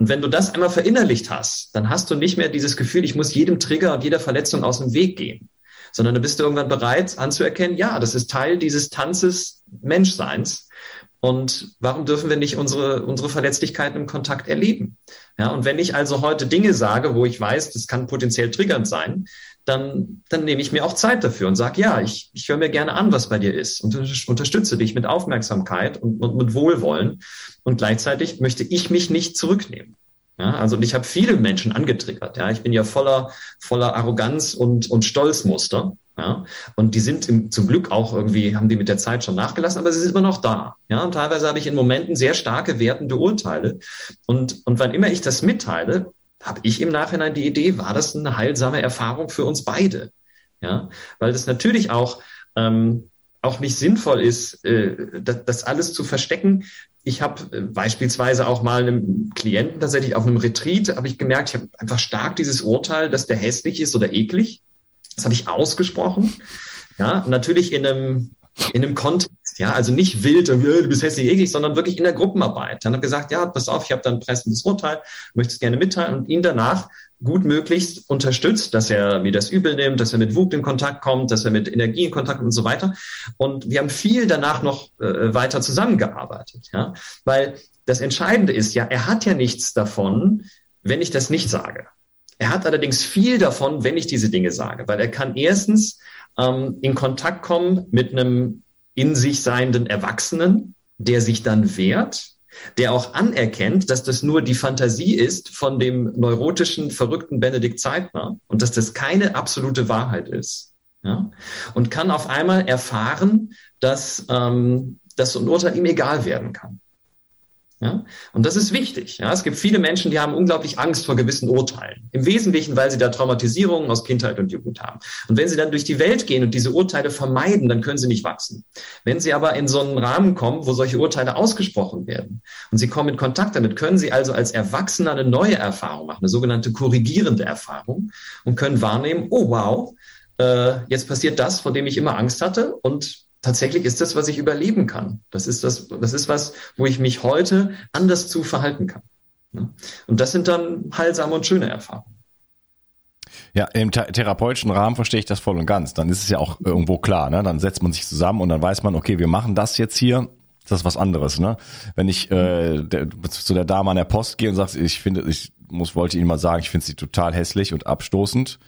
Und wenn du das einmal verinnerlicht hast, dann hast du nicht mehr dieses Gefühl, ich muss jedem Trigger und jeder Verletzung aus dem Weg gehen. Sondern du bist irgendwann bereit anzuerkennen, ja, das ist Teil dieses Tanzes Menschseins und warum dürfen wir nicht unsere, unsere Verletzlichkeiten im Kontakt erleben? Ja, und wenn ich also heute Dinge sage, wo ich weiß, das kann potenziell triggernd sein, dann, dann nehme ich mir auch Zeit dafür und sage, ja, ich, ich höre mir gerne an, was bei dir ist und unterstütze dich mit Aufmerksamkeit und, und mit Wohlwollen. Und gleichzeitig möchte ich mich nicht zurücknehmen. Ja, also ich habe viele Menschen angetriggert. Ja, ich bin ja voller, voller Arroganz und, und Stolzmuster. Ja? Und die sind im, zum Glück auch irgendwie, haben die mit der Zeit schon nachgelassen, aber sie sind immer noch da. Ja? Und teilweise habe ich in Momenten sehr starke wertende Urteile. Und, und wann immer ich das mitteile, habe ich im Nachhinein die Idee, war das eine heilsame Erfahrung für uns beide? Ja, weil das natürlich auch, ähm, auch nicht sinnvoll ist, äh, das, das alles zu verstecken. Ich habe äh, beispielsweise auch mal einem Klienten tatsächlich auf einem Retreat, habe ich gemerkt, ich habe einfach stark dieses Urteil, dass der hässlich ist oder eklig. Das habe ich ausgesprochen. Ja, natürlich in einem, in einem Kontext. Ja, also nicht wild, du bist hässlich, eklig, sondern wirklich in der Gruppenarbeit. Dann habe gesagt, ja, pass auf, ich habe da ein pressendes Urteil, möchte es gerne mitteilen und ihn danach gut möglichst unterstützt, dass er mir das übel nimmt, dass er mit Wut in Kontakt kommt, dass er mit Energie in Kontakt kommt und so weiter. Und wir haben viel danach noch äh, weiter zusammengearbeitet, ja, weil das Entscheidende ist ja, er hat ja nichts davon, wenn ich das nicht sage. Er hat allerdings viel davon, wenn ich diese Dinge sage, weil er kann erstens ähm, in Kontakt kommen mit einem in sich seienden Erwachsenen, der sich dann wehrt, der auch anerkennt, dass das nur die Fantasie ist von dem neurotischen, verrückten Benedikt Zeitner und dass das keine absolute Wahrheit ist. Ja? Und kann auf einmal erfahren, dass, ähm, dass so ein Urteil ihm egal werden kann. Ja? Und das ist wichtig. Ja? Es gibt viele Menschen, die haben unglaublich Angst vor gewissen Urteilen. Im Wesentlichen, weil sie da Traumatisierungen aus Kindheit und Jugend haben. Und wenn sie dann durch die Welt gehen und diese Urteile vermeiden, dann können sie nicht wachsen. Wenn sie aber in so einen Rahmen kommen, wo solche Urteile ausgesprochen werden und sie kommen in Kontakt damit, können sie also als Erwachsener eine neue Erfahrung machen, eine sogenannte korrigierende Erfahrung und können wahrnehmen, oh wow, äh, jetzt passiert das, vor dem ich immer Angst hatte und tatsächlich ist das, was ich überleben kann. Das ist das, das ist was, wo ich mich heute anders zu verhalten kann. Und das sind dann heilsame und schöne Erfahrungen. Ja, im therapeutischen Rahmen verstehe ich das voll und ganz. Dann ist es ja auch irgendwo klar, ne? Dann setzt man sich zusammen und dann weiß man, okay, wir machen das jetzt hier. Das ist was anderes, ne? Wenn ich äh, der, zu der Dame an der Post gehe und sage, ich finde, ich muss, wollte Ihnen mal sagen, ich finde sie total hässlich und abstoßend.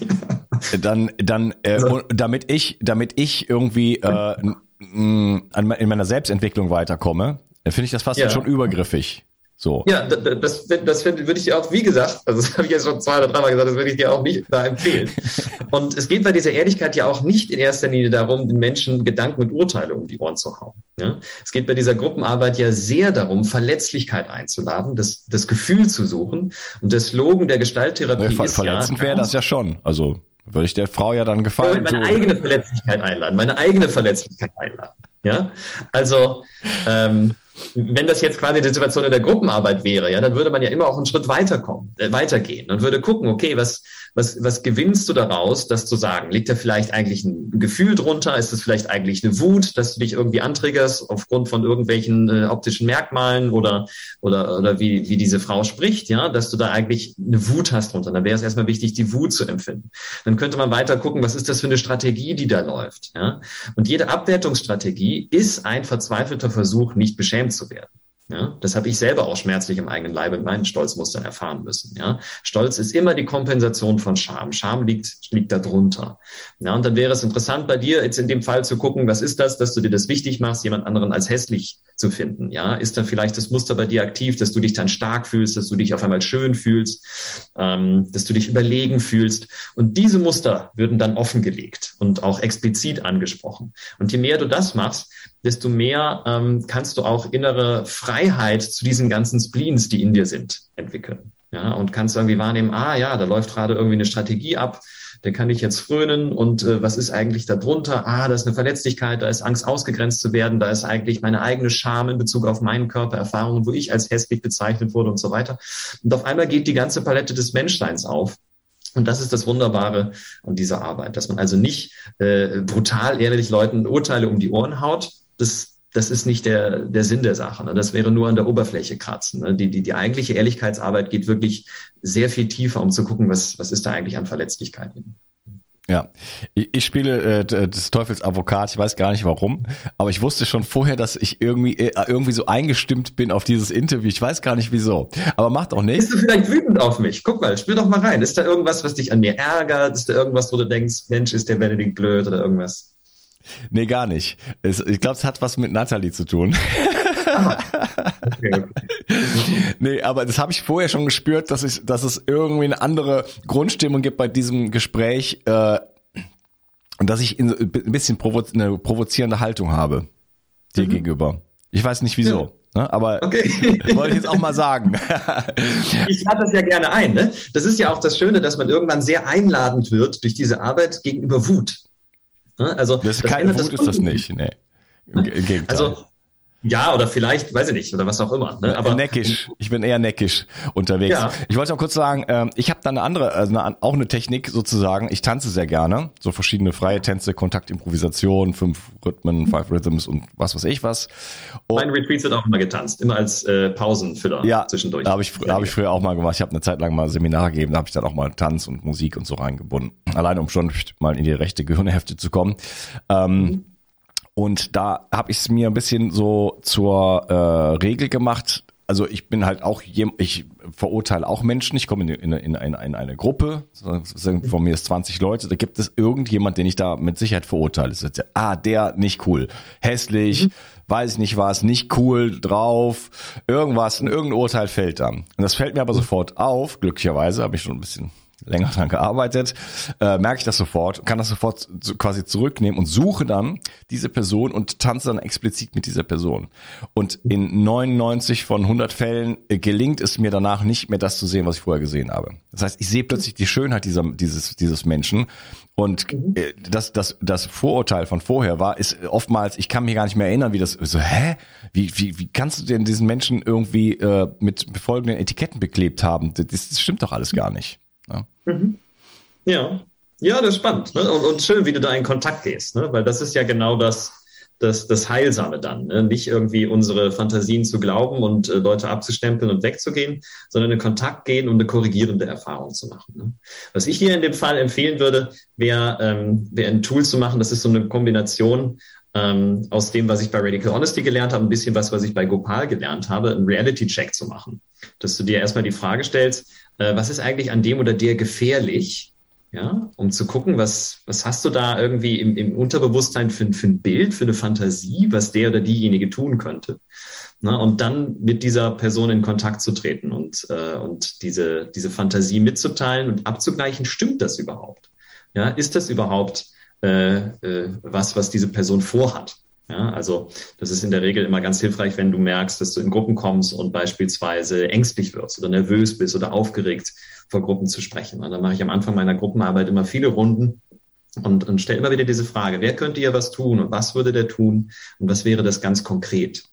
<laughs> dann, dann, äh, also. damit ich, damit ich irgendwie äh, in meiner Selbstentwicklung weiterkomme, dann finde ich das fast ja. schon übergriffig. So. Ja, das, das würde ich dir auch, wie gesagt, also <laughs> das habe ich ja schon zwei oder dreimal gesagt, das würde ich dir auch nicht da empfehlen. <laughs> und es geht bei dieser Ehrlichkeit ja auch nicht in erster Linie darum, den Menschen Gedanken und Urteile um die Ohren zu hauen. Ja? Es geht bei dieser Gruppenarbeit ja sehr darum, Verletzlichkeit einzuladen, das, das Gefühl zu suchen. Und der Slogan der Gestalttherapie Ver ist Verletzend ja, wäre das ja schon. Also würde ich der Frau ja dann gefallen. Ich meine so. eigene Verletzlichkeit einladen, meine eigene Verletzlichkeit einladen. Ja, also ähm, wenn das jetzt quasi die Situation in der Gruppenarbeit wäre, ja, dann würde man ja immer auch einen Schritt weiterkommen, äh, weitergehen und würde gucken, okay, was, was, was gewinnst du daraus, das zu sagen? Liegt da vielleicht eigentlich ein Gefühl drunter? Ist das vielleicht eigentlich eine Wut, dass du dich irgendwie antriggerst aufgrund von irgendwelchen äh, optischen Merkmalen oder, oder, oder wie, wie diese Frau spricht, ja, dass du da eigentlich eine Wut hast drunter? Dann wäre es erstmal wichtig, die Wut zu empfinden. Dann könnte man weiter gucken, was ist das für eine Strategie, die da läuft, ja? Und jede Abwertungsstrategie ist ein verzweifelter Versuch, nicht beschämt zu werden. Ja, das habe ich selber auch schmerzlich im eigenen Leibe in meinen Stolzmustern erfahren müssen. Ja, Stolz ist immer die Kompensation von Scham. Scham liegt, liegt da drunter. Ja, und dann wäre es interessant bei dir jetzt in dem Fall zu gucken, was ist das, dass du dir das wichtig machst, jemand anderen als hässlich zu finden. Ja, ist dann vielleicht das Muster bei dir aktiv, dass du dich dann stark fühlst, dass du dich auf einmal schön fühlst, ähm, dass du dich überlegen fühlst. Und diese Muster würden dann offengelegt und auch explizit angesprochen. Und je mehr du das machst, desto mehr ähm, kannst du auch innere Freiheit zu diesen ganzen Spleens, die in dir sind, entwickeln. Ja, und kannst irgendwie wahrnehmen, ah ja, da läuft gerade irgendwie eine Strategie ab, der kann ich jetzt frönen und äh, was ist eigentlich darunter? Ah, da ist eine Verletzlichkeit, da ist Angst ausgegrenzt zu werden, da ist eigentlich meine eigene Scham in Bezug auf meinen Körper, Erfahrungen, wo ich als hässlich bezeichnet wurde und so weiter. Und auf einmal geht die ganze Palette des Menschseins auf. Und das ist das Wunderbare an dieser Arbeit, dass man also nicht äh, brutal ehrlich Leuten Urteile um die Ohren haut. Das, das ist nicht der, der Sinn der Sache. Ne? Das wäre nur an der Oberfläche kratzen. Ne? Die, die, die eigentliche Ehrlichkeitsarbeit geht wirklich sehr viel tiefer, um zu gucken, was, was ist da eigentlich an Verletzlichkeiten. Ja, ich, ich spiele äh, des Teufels Advokat, ich weiß gar nicht warum, aber ich wusste schon vorher, dass ich irgendwie äh, irgendwie so eingestimmt bin auf dieses Interview. Ich weiß gar nicht wieso, aber macht auch nichts. Bist du vielleicht wütend auf mich? Guck mal, spiel doch mal rein. Ist da irgendwas, was dich an mir ärgert? Ist da irgendwas, wo du denkst, Mensch, ist der Benedikt blöd oder irgendwas? Nee, gar nicht. Es, ich glaube, es hat was mit Natalie zu tun. okay, okay. <laughs> nee, aber das habe ich vorher schon gespürt, dass, ich, dass es irgendwie eine andere Grundstimmung gibt bei diesem Gespräch äh, und dass ich in, ein bisschen provo eine provozierende Haltung habe dir mhm. gegenüber. Ich weiß nicht wieso. Ja. Ne? Aber okay. <laughs> wollte ich jetzt auch mal sagen. <laughs> ich lade das ja gerne ein. Ne? Das ist ja auch das Schöne, dass man irgendwann sehr einladend wird durch diese Arbeit gegenüber Wut. Ne? Also, das, das keine Wut ist das nicht. Nee. Im, im Gegenteil. Also ja, oder vielleicht, weiß ich nicht, oder was auch immer. Ne? Aber neckisch. Ich bin eher neckisch unterwegs. Ja. Ich wollte auch kurz sagen, ähm, ich habe da eine andere, also eine, auch eine Technik sozusagen. Ich tanze sehr gerne, so verschiedene freie Tänze, Kontaktimprovisation, fünf Rhythmen, five Rhythms und was weiß ich was. Und mein Retreats wird auch immer getanzt, immer als äh, Pausenfüller ja, zwischendurch. Da habe ich, hab ich früher auch mal gemacht. Ich habe eine Zeit lang mal Seminare gegeben, da habe ich dann auch mal Tanz und Musik und so reingebunden. Allein um schon mal in die rechte Gehirnhälfte zu kommen. Ähm, mhm. Und da habe ich es mir ein bisschen so zur äh, Regel gemacht. Also ich bin halt auch, ich verurteile auch Menschen. Ich komme in, in, in, in, in eine Gruppe, von mir ist 20 Leute, da gibt es irgendjemand, den ich da mit Sicherheit verurteile. ah, der nicht cool, hässlich, mhm. weiß ich nicht was, nicht cool drauf, irgendwas, irgendein Urteil fällt da. Und das fällt mir aber sofort auf, glücklicherweise habe ich schon ein bisschen länger dran gearbeitet, äh, merke ich das sofort, kann das sofort quasi zurücknehmen und suche dann diese Person und tanze dann explizit mit dieser Person. Und in 99 von 100 Fällen äh, gelingt es mir danach nicht mehr das zu sehen, was ich vorher gesehen habe. Das heißt, ich sehe plötzlich die Schönheit dieser, dieses, dieses Menschen und mhm. äh, das, das, das Vorurteil von vorher war, ist oftmals, ich kann mich gar nicht mehr erinnern, wie das so, hä? Wie, wie, wie kannst du denn diesen Menschen irgendwie äh, mit folgenden Etiketten beklebt haben? Das, das stimmt doch alles gar nicht. Ne? Mhm. Ja. Ja, das ist spannend. Ne? Und, und, schön, wie du da in Kontakt gehst, ne? weil das ist ja genau das, das, das Heilsame dann. Ne? Nicht irgendwie unsere Fantasien zu glauben und äh, Leute abzustempeln und wegzugehen, sondern in Kontakt gehen und eine korrigierende Erfahrung zu machen. Ne? Was ich hier in dem Fall empfehlen würde, wäre ähm, wär ein Tool zu machen, das ist so eine Kombination ähm, aus dem, was ich bei Radical Honesty gelernt habe, ein bisschen was, was ich bei Gopal gelernt habe, einen Reality-Check zu machen. Dass du dir erstmal die Frage stellst, äh, was ist eigentlich an dem oder der gefährlich? Ja, um zu gucken, was, was hast du da irgendwie im, im Unterbewusstsein für, für ein Bild, für eine Fantasie, was der oder diejenige tun könnte. Na, und dann mit dieser Person in Kontakt zu treten und, äh, und diese, diese Fantasie mitzuteilen und abzugleichen, stimmt das überhaupt? Ja, ist das überhaupt was, was diese Person vorhat? Ja, also das ist in der Regel immer ganz hilfreich, wenn du merkst, dass du in Gruppen kommst und beispielsweise ängstlich wirst oder nervös bist oder aufgeregt vor Gruppen zu sprechen. Und dann mache ich am Anfang meiner Gruppenarbeit immer viele Runden und, und stelle immer wieder diese Frage, wer könnte hier was tun und was würde der tun und was wäre das ganz konkret?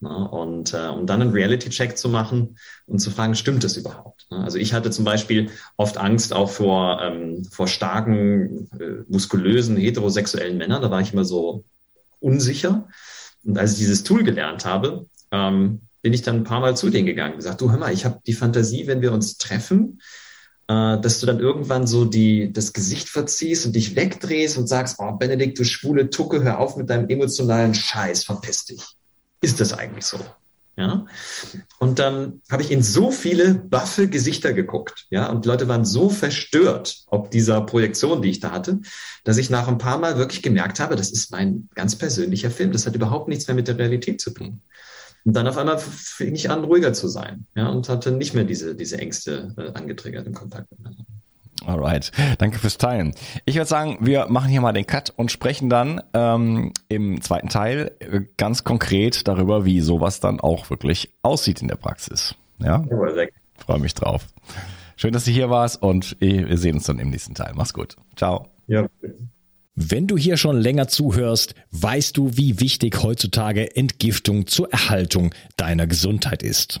Na, und äh, um dann einen Reality-Check zu machen und zu fragen, stimmt das überhaupt? Na, also ich hatte zum Beispiel oft Angst auch vor, ähm, vor starken, äh, muskulösen, heterosexuellen Männern. Da war ich immer so unsicher. Und als ich dieses Tool gelernt habe, ähm, bin ich dann ein paar Mal zu denen gegangen und gesagt, du hör mal, ich habe die Fantasie, wenn wir uns treffen, äh, dass du dann irgendwann so die, das Gesicht verziehst und dich wegdrehst und sagst, oh Benedikt, du schwule Tucke, hör auf mit deinem emotionalen Scheiß, verpiss dich. Ist das eigentlich so? Ja. Und dann habe ich in so viele baffe Gesichter geguckt, ja, und Leute waren so verstört, ob dieser Projektion, die ich da hatte, dass ich nach ein paar Mal wirklich gemerkt habe, das ist mein ganz persönlicher Film. Das hat überhaupt nichts mehr mit der Realität zu tun. Und dann auf einmal fing ich an, ruhiger zu sein, ja, und hatte nicht mehr diese, diese Ängste äh, angetriggert im Kontakt miteinander. Alright, danke fürs Teilen. Ich würde sagen, wir machen hier mal den Cut und sprechen dann ähm, im zweiten Teil äh, ganz konkret darüber, wie sowas dann auch wirklich aussieht in der Praxis. Ja, Freue mich drauf. Schön, dass du hier warst und wir sehen uns dann im nächsten Teil. Mach's gut. Ciao. Ja. Wenn du hier schon länger zuhörst, weißt du, wie wichtig heutzutage Entgiftung zur Erhaltung deiner Gesundheit ist.